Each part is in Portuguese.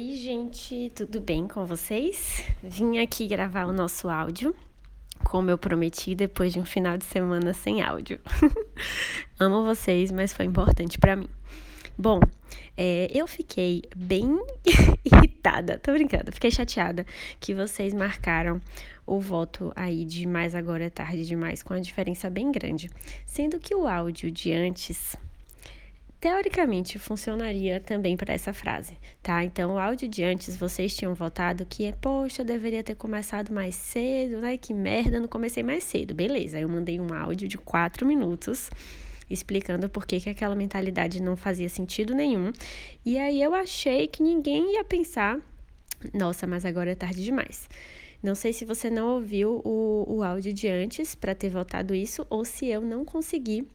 Oi, gente, tudo bem com vocês? Vim aqui gravar o nosso áudio, como eu prometi, depois de um final de semana sem áudio. Amo vocês, mas foi importante para mim. Bom, é, eu fiquei bem irritada, tô brincando, fiquei chateada que vocês marcaram o voto aí de mais agora é tarde demais, com a diferença bem grande. Sendo que o áudio de antes teoricamente funcionaria também para essa frase, tá? Então, o áudio de antes vocês tinham votado que é, poxa, eu deveria ter começado mais cedo, né? Que merda, não comecei mais cedo. Beleza, eu mandei um áudio de quatro minutos explicando por que, que aquela mentalidade não fazia sentido nenhum. E aí eu achei que ninguém ia pensar, nossa, mas agora é tarde demais. Não sei se você não ouviu o, o áudio de antes para ter votado isso ou se eu não consegui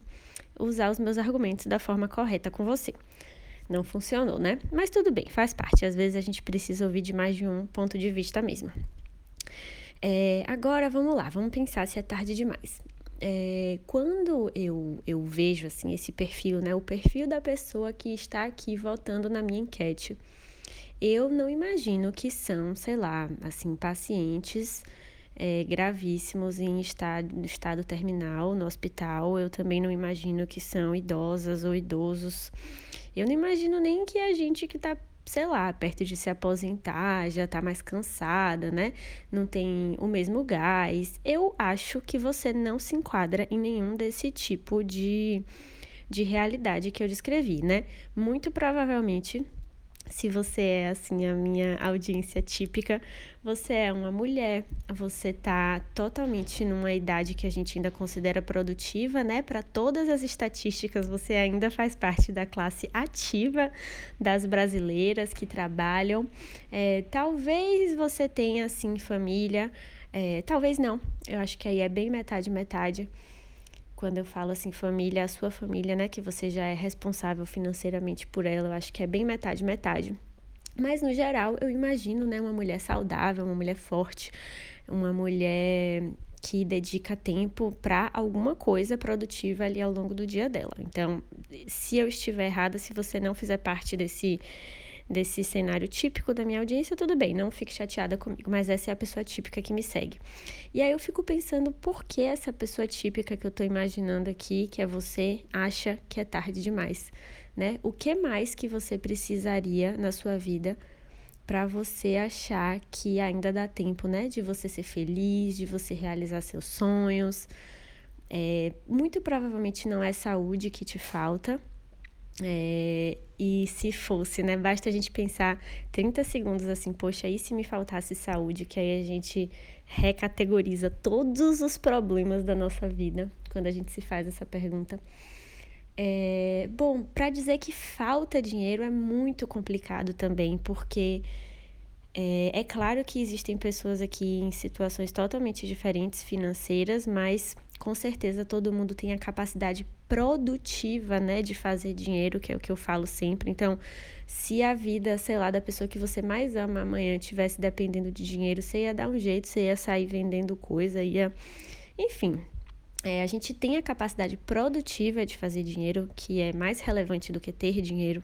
usar os meus argumentos da forma correta com você. Não funcionou, né? Mas tudo bem, faz parte. Às vezes a gente precisa ouvir de mais de um ponto de vista mesmo. É, agora vamos lá, vamos pensar se é tarde demais. É, quando eu, eu vejo assim esse perfil, né, o perfil da pessoa que está aqui votando na minha enquete, eu não imagino que são, sei lá, assim, pacientes é, gravíssimos em estado, estado terminal no hospital. Eu também não imagino que são idosas ou idosos. Eu não imagino nem que a gente que está sei lá, perto de se aposentar, já tá mais cansada, né? Não tem o mesmo gás. Eu acho que você não se enquadra em nenhum desse tipo de, de realidade que eu descrevi, né? Muito provavelmente se você é assim a minha audiência típica, você é uma mulher, você tá totalmente numa idade que a gente ainda considera produtiva, né? Para todas as estatísticas, você ainda faz parte da classe ativa das brasileiras que trabalham. É, talvez você tenha assim família, é, talvez não. Eu acho que aí é bem metade metade quando eu falo assim família, a sua família, né, que você já é responsável financeiramente por ela, eu acho que é bem metade metade. Mas no geral, eu imagino, né, uma mulher saudável, uma mulher forte, uma mulher que dedica tempo para alguma coisa produtiva ali ao longo do dia dela. Então, se eu estiver errada, se você não fizer parte desse desse cenário típico da minha audiência, tudo bem, não fique chateada comigo, mas essa é a pessoa típica que me segue. E aí eu fico pensando por que essa pessoa típica que eu tô imaginando aqui, que é você, acha que é tarde demais, né? O que mais que você precisaria na sua vida para você achar que ainda dá tempo, né, de você ser feliz, de você realizar seus sonhos? É, muito provavelmente não é saúde que te falta, é, e se fosse, né? Basta a gente pensar 30 segundos assim, poxa, e se me faltasse saúde? Que aí a gente recategoriza todos os problemas da nossa vida quando a gente se faz essa pergunta. É, bom, para dizer que falta dinheiro é muito complicado também, porque é, é claro que existem pessoas aqui em situações totalmente diferentes financeiras, mas com certeza todo mundo tem a capacidade produtiva, né, de fazer dinheiro, que é o que eu falo sempre. Então, se a vida, sei lá, da pessoa que você mais ama amanhã tivesse dependendo de dinheiro, você ia dar um jeito, você ia sair vendendo coisa, ia. Enfim. É, a gente tem a capacidade produtiva de fazer dinheiro, que é mais relevante do que ter dinheiro.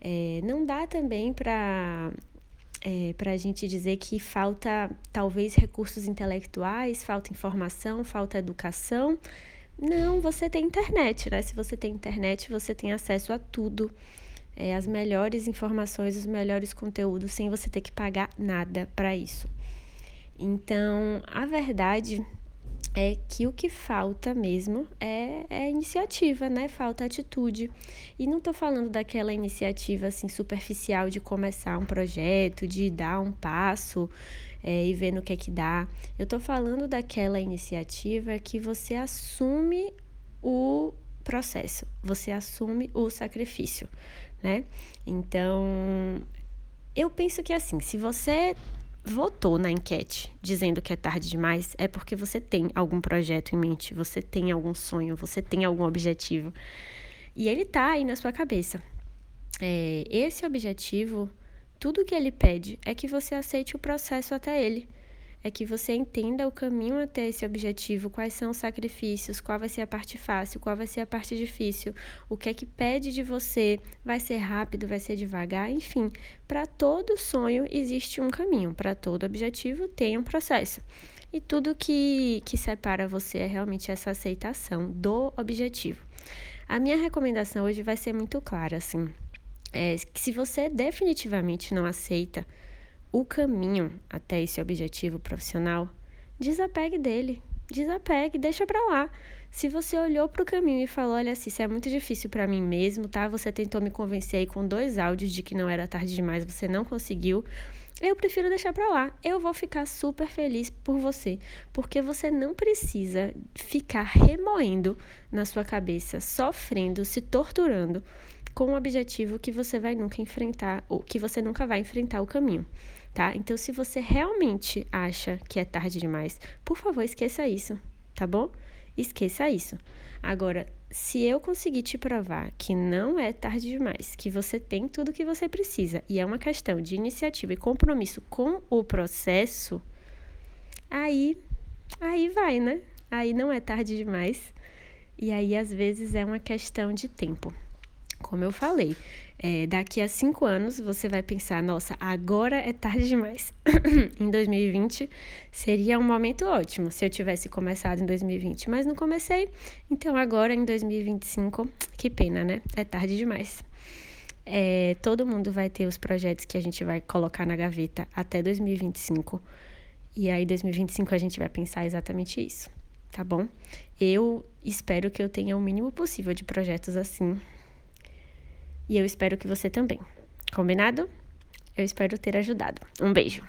É, não dá também para é, para a gente dizer que falta talvez recursos intelectuais, falta informação, falta educação. Não, você tem internet, né? Se você tem internet, você tem acesso a tudo. É, as melhores informações, os melhores conteúdos, sem você ter que pagar nada para isso. Então, a verdade é que o que falta mesmo é, é iniciativa, né? Falta atitude. E não estou falando daquela iniciativa assim superficial de começar um projeto, de dar um passo é, e ver no que é que dá. Eu estou falando daquela iniciativa que você assume o processo, você assume o sacrifício, né? Então, eu penso que assim, se você votou na enquete dizendo que é tarde demais, é porque você tem algum projeto em mente, você tem algum sonho, você tem algum objetivo. E ele tá aí na sua cabeça. É, esse objetivo, tudo que ele pede é que você aceite o processo até ele. É que você entenda o caminho até esse objetivo, quais são os sacrifícios, qual vai ser a parte fácil, qual vai ser a parte difícil, o que é que pede de você, vai ser rápido, vai ser devagar, enfim. Para todo sonho existe um caminho, para todo objetivo tem um processo. E tudo que, que separa você é realmente essa aceitação do objetivo. A minha recomendação hoje vai ser muito clara, assim. É que se você definitivamente não aceita o caminho até esse objetivo profissional, desapegue dele. Desapegue, deixa para lá. Se você olhou para o caminho e falou, olha, assim, isso é muito difícil para mim mesmo, tá? Você tentou me convencer aí com dois áudios de que não era tarde demais, você não conseguiu. Eu prefiro deixar para lá. Eu vou ficar super feliz por você, porque você não precisa ficar remoendo na sua cabeça, sofrendo, se torturando com o objetivo que você vai nunca enfrentar ou que você nunca vai enfrentar o caminho tá? Então, se você realmente acha que é tarde demais, por favor, esqueça isso, tá bom? Esqueça isso. Agora, se eu conseguir te provar que não é tarde demais, que você tem tudo que você precisa e é uma questão de iniciativa e compromisso com o processo, aí aí vai, né? Aí não é tarde demais. E aí às vezes é uma questão de tempo. Como eu falei, é, daqui a cinco anos você vai pensar: nossa, agora é tarde demais. em 2020 seria um momento ótimo se eu tivesse começado em 2020, mas não comecei, então agora em 2025, que pena, né? É tarde demais. É, todo mundo vai ter os projetos que a gente vai colocar na gaveta até 2025. E aí, 2025, a gente vai pensar exatamente isso, tá bom? Eu espero que eu tenha o mínimo possível de projetos assim e eu espero que você também. Combinado? Eu espero ter ajudado. Um beijo.